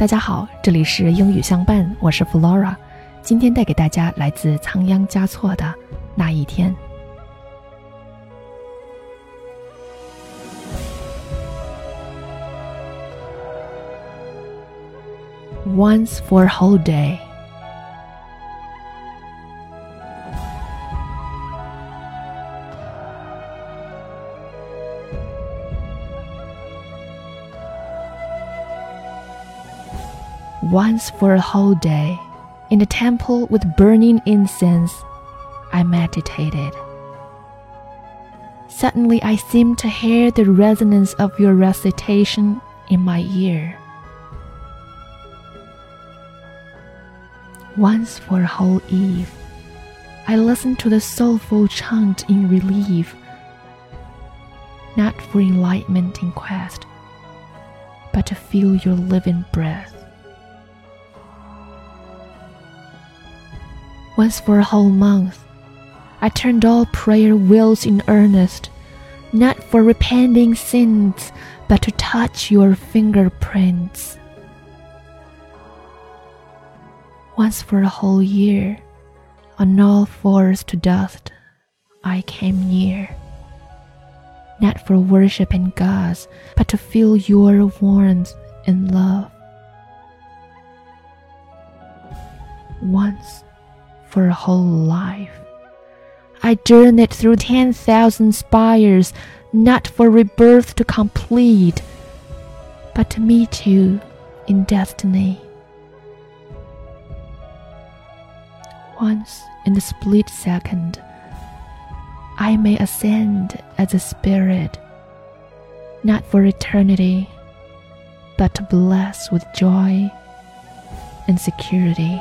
大家好，这里是英语相伴，我是 Flora，今天带给大家来自仓央嘉措的那一天。Once for a whole day. Once for a whole day, in the temple with burning incense, I meditated. Suddenly, I seemed to hear the resonance of your recitation in my ear. Once for a whole eve, I listened to the soulful chant in relief, not for enlightenment in quest, but to feel your living breath. Once for a whole month, I turned all prayer wheels in earnest, not for repenting sins, but to touch your fingerprints. Once for a whole year, on all fours to dust, I came near. Not for worshiping gods, but to feel your warmth and love. Once for a whole life, I journeyed through ten thousand spires, not for rebirth to complete, but to meet you in destiny. once in a split second, I may ascend as a spirit, not for eternity, but to bless with joy and security.